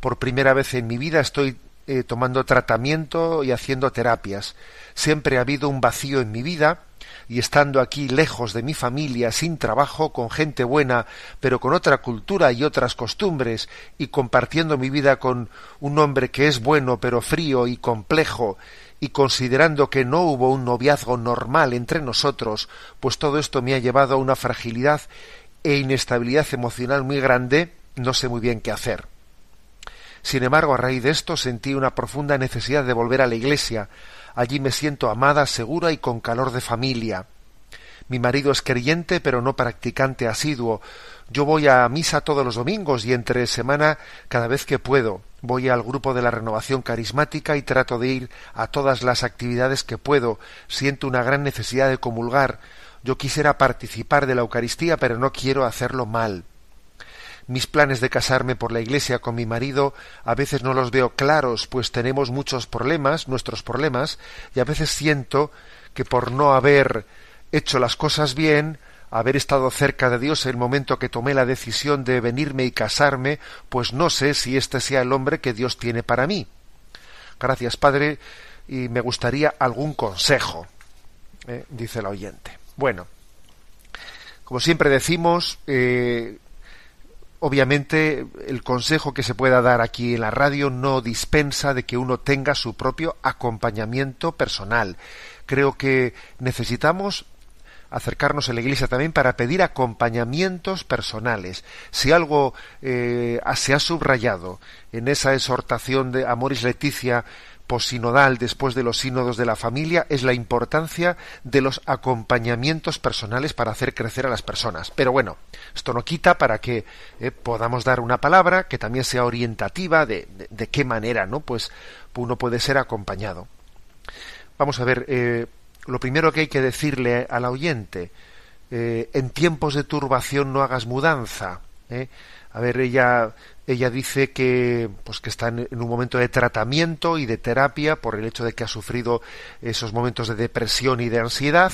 Por primera vez en mi vida estoy eh, tomando tratamiento y haciendo terapias. Siempre ha habido un vacío en mi vida y estando aquí lejos de mi familia, sin trabajo, con gente buena, pero con otra cultura y otras costumbres, y compartiendo mi vida con un hombre que es bueno pero frío y complejo, y considerando que no hubo un noviazgo normal entre nosotros, pues todo esto me ha llevado a una fragilidad e inestabilidad emocional muy grande, no sé muy bien qué hacer. Sin embargo, a raíz de esto sentí una profunda necesidad de volver a la iglesia. Allí me siento amada, segura y con calor de familia. Mi marido es creyente, pero no practicante asiduo. Yo voy a misa todos los domingos y entre semana cada vez que puedo. Voy al grupo de la renovación carismática y trato de ir a todas las actividades que puedo. Siento una gran necesidad de comulgar. Yo quisiera participar de la Eucaristía, pero no quiero hacerlo mal. Mis planes de casarme por la iglesia con mi marido a veces no los veo claros, pues tenemos muchos problemas, nuestros problemas, y a veces siento que por no haber hecho las cosas bien, haber estado cerca de Dios el momento que tomé la decisión de venirme y casarme, pues no sé si este sea el hombre que Dios tiene para mí. Gracias, Padre, y me gustaría algún consejo, eh, dice el oyente. Bueno, como siempre decimos, eh, obviamente el consejo que se pueda dar aquí en la radio no dispensa de que uno tenga su propio acompañamiento personal. Creo que necesitamos acercarnos a la Iglesia también para pedir acompañamientos personales. Si algo eh, se ha subrayado en esa exhortación de Amoris Leticia posinodal después de los sínodos de la familia es la importancia de los acompañamientos personales para hacer crecer a las personas. Pero bueno, esto no quita para que eh, podamos dar una palabra que también sea orientativa de, de, qué manera, ¿no? Pues uno puede ser acompañado. Vamos a ver, eh, lo primero que hay que decirle al oyente, eh, en tiempos de turbación no hagas mudanza. ¿eh? A ver, ella, ella dice que, pues que está en, un momento de tratamiento y de terapia por el hecho de que ha sufrido esos momentos de depresión y de ansiedad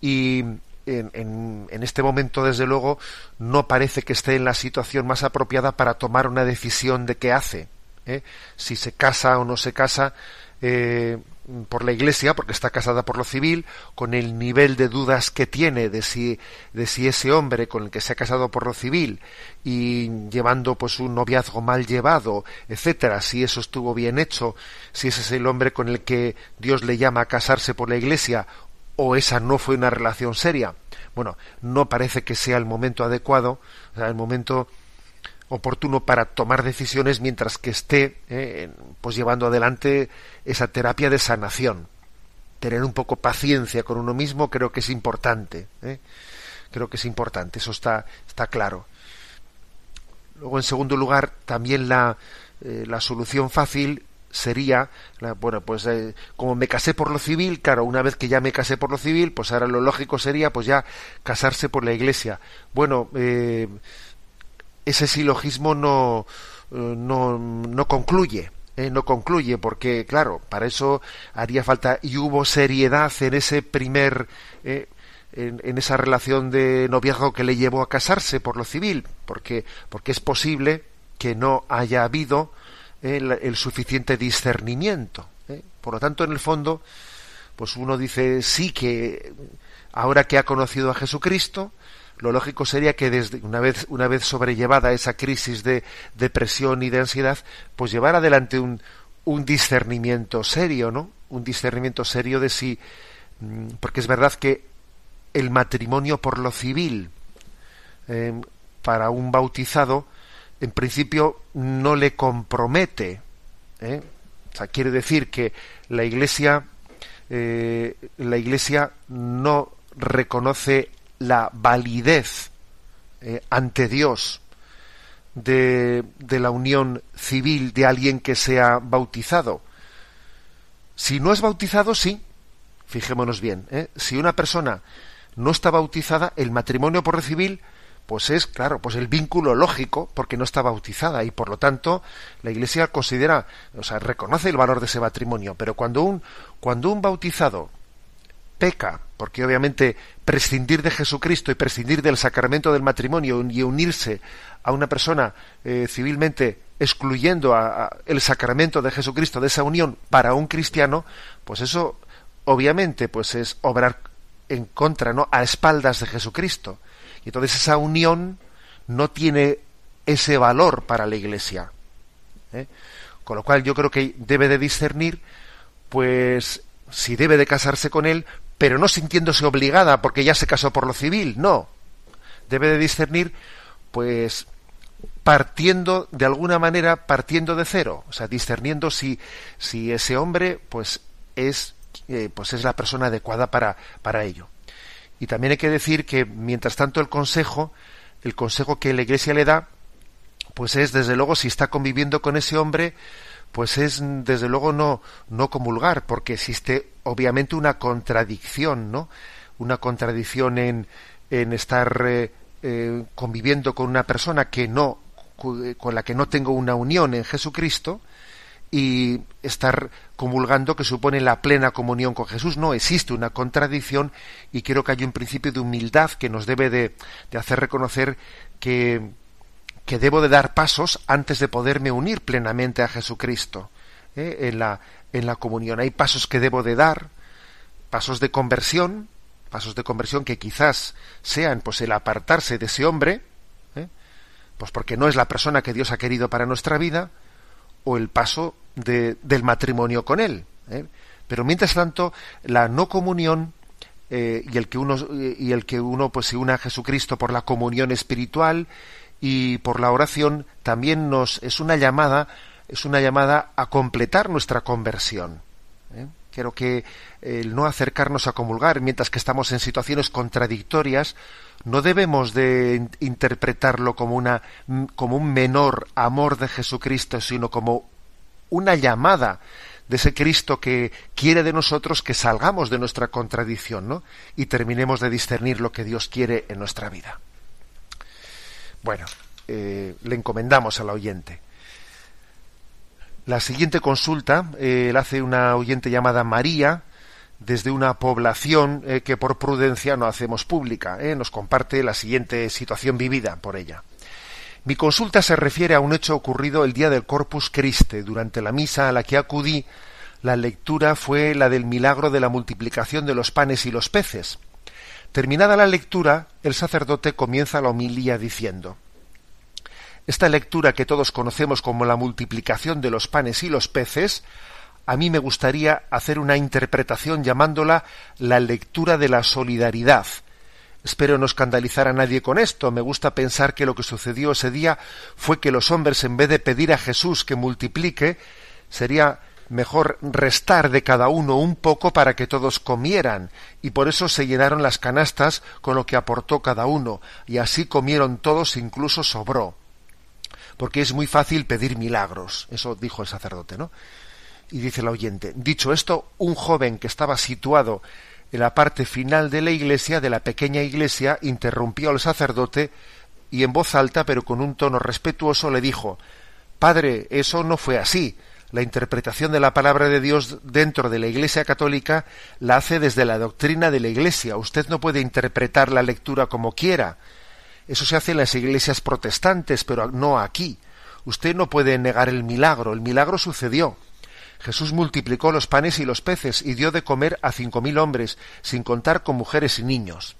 y en, en, este momento, desde luego, no parece que esté en la situación más apropiada para tomar una decisión de qué hace. ¿eh? Si se casa o no se casa, por la Iglesia, porque está casada por lo civil, con el nivel de dudas que tiene de si, de si ese hombre con el que se ha casado por lo civil y llevando pues un noviazgo mal llevado, etcétera, si eso estuvo bien hecho, si ese es el hombre con el que Dios le llama a casarse por la Iglesia o esa no fue una relación seria. Bueno, no parece que sea el momento adecuado, o sea, el momento oportuno para tomar decisiones mientras que esté eh, pues llevando adelante esa terapia de sanación tener un poco paciencia con uno mismo creo que es importante ¿eh? creo que es importante eso está está claro luego en segundo lugar también la eh, la solución fácil sería bueno pues como me casé por lo civil claro una vez que ya me casé por lo civil pues ahora lo lógico sería pues ya casarse por la iglesia bueno eh, ese silogismo no, eh, no, no concluye. Eh, no concluye porque claro para eso haría falta y hubo seriedad en ese primer eh, en, esa relación de noviazgo que le llevó a casarse por lo civil porque porque es posible que no haya habido el, el, suficiente discernimiento por lo tanto en el fondo pues uno dice sí que ahora que ha conocido a Jesucristo lo lógico sería que desde una vez una vez sobrellevada esa crisis de depresión y de ansiedad, pues llevar adelante un, un discernimiento serio, ¿no? Un discernimiento serio de si mm, porque es verdad que el matrimonio por lo civil eh, para un bautizado en principio no le compromete. ¿eh? O sea, quiere decir que la Iglesia eh, la Iglesia no reconoce la validez eh, ante Dios de, de, la unión civil de alguien que sea bautizado. Si no es bautizado, sí. Fijémonos bien. ¿eh? Si una persona no está bautizada, el matrimonio por civil pues es, claro, pues el vínculo lógico, porque no está bautizada y por lo tanto la Iglesia considera, o sea, reconoce el valor de ese matrimonio. Pero cuando un, cuando un bautizado peca, porque obviamente prescindir de Jesucristo y prescindir del sacramento del matrimonio y unirse a una persona eh, civilmente excluyendo a, el sacramento de Jesucristo de esa unión para un cristiano, pues eso obviamente pues es obrar en contra, ¿no? a espaldas de Jesucristo. Y entonces esa unión no tiene ese valor para la Iglesia. ¿eh? Con lo cual yo creo que debe de discernir, pues, si debe de casarse con él, pero no sintiéndose obligada porque ya se casó por lo civil, no. Debe de discernir, pues, partiendo de alguna manera, partiendo de cero, o sea, discerniendo si, si ese hombre, pues, es, eh, pues es la persona adecuada para, para ello. Y también hay que decir que mientras tanto el consejo, el consejo que la Iglesia le da, pues es desde luego si está conviviendo con ese hombre, pues es desde luego no no comulgar, porque existe obviamente una contradicción, ¿no? Una contradicción en, en estar eh, eh, conviviendo con una persona que no con la que no tengo una unión en Jesucristo y estar comulgando que supone la plena comunión con Jesús. No existe una contradicción y creo que hay un principio de humildad que nos debe de, hacer reconocer que, que, debo de dar pasos antes de poderme unir plenamente a Jesucristo ¿eh? en, la, en la comunión. Hay pasos que debo de dar, pasos de conversión, pasos de conversión que quizás sean pues el apartarse de ese hombre, ¿eh? pues porque no es la persona que Dios ha querido para nuestra vida, o el paso del matrimonio con él. ¿eh? Pero mientras tanto, la no comunión y el que uno y el que uno pues se una a Jesucristo por la comunión espiritual y por la oración también nos es una llamada es una llamada a completar nuestra conversión. ¿eh? Creo que el no acercarnos a comulgar mientras que estamos en situaciones contradictorias no debemos de interpretarlo como una como un menor amor de Jesucristo, sino como una llamada de ese Cristo que quiere de nosotros que salgamos de nuestra contradicción, ¿no? Y terminemos de discernir lo que Dios quiere en nuestra vida. Bueno, eh, le encomendamos al oyente. La siguiente consulta eh, la hace una oyente llamada María, desde una población eh, que por prudencia no hacemos pública. Nos comparte la siguiente situación vivida por ella. Mi consulta se refiere a un hecho ocurrido el día del Corpus Christi. Durante la misa a la que acudí, la lectura fue la del milagro de la multiplicación de los panes y los peces. Terminada la lectura, el sacerdote comienza la homilía diciendo Esta lectura que todos conocemos como la multiplicación de los panes y los peces, a mí me gustaría hacer una interpretación llamándola la lectura de la solidaridad, Espero no escandalizar a nadie con esto. Me gusta pensar que lo que sucedió ese día fue que los hombres, en vez de pedir a Jesús que multiplique, sería mejor restar de cada uno un poco para que todos comieran, y por eso se llenaron las canastas con lo que aportó cada uno, y así comieron todos, incluso sobró. Porque es muy fácil pedir milagros, eso dijo el sacerdote, ¿no? Y dice el oyente, dicho esto, un joven que estaba situado en la parte final de la iglesia, de la pequeña iglesia, interrumpió al sacerdote y en voz alta, pero con un tono respetuoso, le dijo Padre, eso no fue así. La interpretación de la palabra de Dios dentro de la Iglesia católica la hace desde la doctrina de la Iglesia. Usted no puede interpretar la lectura como quiera. Eso se hace en las iglesias protestantes, pero no aquí. Usted no puede negar el milagro. El milagro sucedió. Jesús multiplicó los panes y los peces y dio de comer a cinco mil hombres, sin contar con mujeres y niños.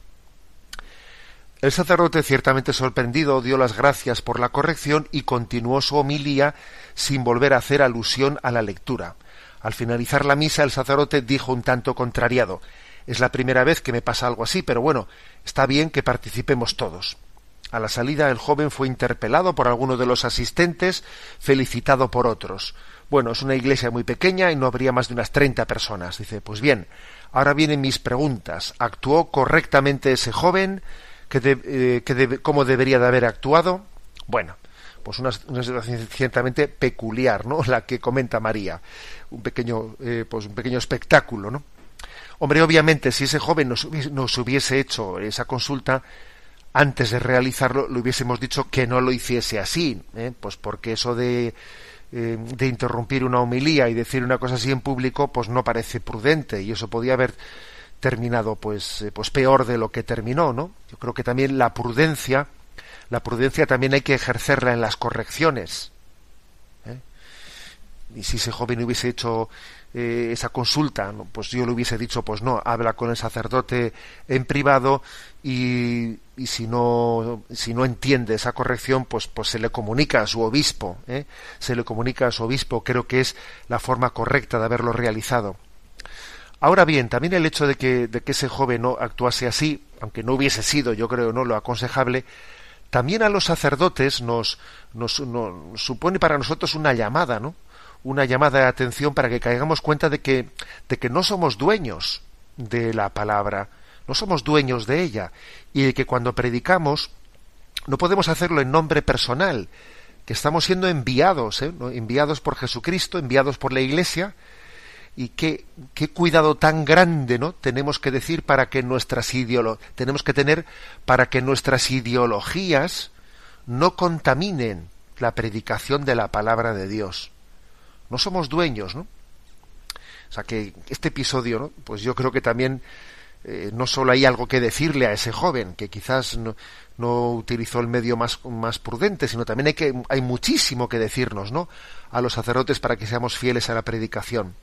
El sacerdote, ciertamente sorprendido, dio las gracias por la corrección y continuó su homilía sin volver a hacer alusión a la lectura. Al finalizar la misa, el sacerdote dijo un tanto contrariado Es la primera vez que me pasa algo así, pero bueno, está bien que participemos todos. A la salida, el joven fue interpelado por alguno de los asistentes, felicitado por otros. Bueno, es una iglesia muy pequeña y no habría más de unas treinta personas. Dice, pues bien, ahora vienen mis preguntas. ¿Actuó correctamente ese joven? Eh, ¿Cómo debería de haber actuado? Bueno, pues una, situación ciertamente peculiar, ¿no? La que comenta María. Un pequeño, eh, pues un pequeño espectáculo, ¿no? Hombre, obviamente, si ese joven nos hubiese hecho esa consulta, antes de realizarlo, le hubiésemos dicho que no lo hiciese así, ¿eh? pues porque eso de de interrumpir una homilía y decir una cosa así en público, pues no parece prudente y eso podía haber terminado pues, eh, pues peor de lo que terminó, ¿no? Yo creo que también la prudencia, la prudencia también hay que ejercerla en las correcciones. ¿eh? Y si ese joven hubiese hecho eh, esa consulta, pues yo le hubiese dicho, pues no, habla con el sacerdote en privado y, si no si no entiende esa corrección, pues pues se le comunica a su obispo, ¿eh? se le comunica a su obispo. Creo que es la forma correcta de haberlo realizado. Ahora bien, también el hecho de que, de ese joven no actuase así, aunque no hubiese sido, yo creo, no lo aconsejable, también a los sacerdotes nos, nos, nos supone para nosotros una llamada, ¿no? una llamada de atención para que caigamos cuenta de que, de que no somos dueños de la palabra, no somos dueños de ella, y de que cuando predicamos no podemos hacerlo en nombre personal, que estamos siendo enviados, ¿eh? enviados por Jesucristo, enviados por la Iglesia, y qué, qué cuidado tan grande no tenemos que decir para que nuestras ideolo tenemos que tener para que nuestras ideologías no contaminen la predicación de la palabra de Dios. No somos dueños, ¿no? O sea que este episodio, ¿no? Pues yo creo que también eh, no solo hay algo que decirle a ese joven, que quizás no, no, utilizó el medio más, más prudente, sino también hay, que, hay muchísimo que decirnos, ¿no? A los sacerdotes para que seamos fieles a la predicación.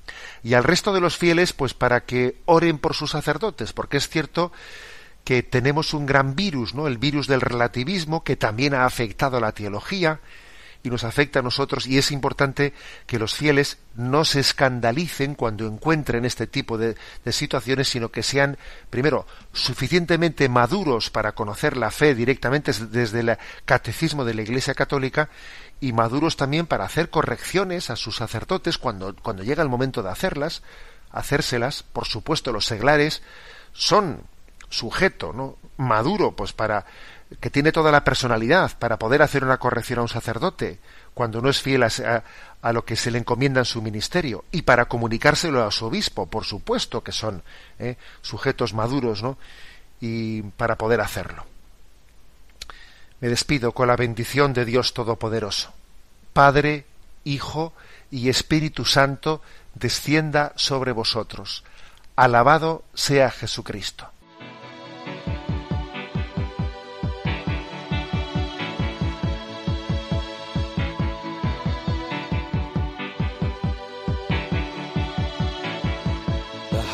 Y al resto de los fieles, pues para que oren por sus sacerdotes, porque es cierto que tenemos un gran virus, ¿no? El virus del relativismo, que también ha afectado a la teología, y nos afecta a nosotros y es importante que los fieles no se escandalicen cuando encuentren este tipo de, situaciones, sino que sean, primero, suficientemente maduros para conocer la fe directamente desde el catecismo de la Iglesia Católica y maduros también para hacer correcciones a sus sacerdotes cuando, cuando llega el momento de hacerlas, hacérselas, por supuesto los seglares son sujeto, ¿no? maduro pues para que tiene toda la personalidad para poder hacer una corrección a un sacerdote cuando no es fiel a, lo que se le encomienda en su ministerio y para comunicárselo a su obispo, por supuesto que son ¿eh? sujetos maduros, ¿no? Y para poder hacerlo. Me despido con la bendición de Dios Todopoderoso. Padre, Hijo y Espíritu Santo, descienda sobre vosotros. Alabado sea Jesucristo.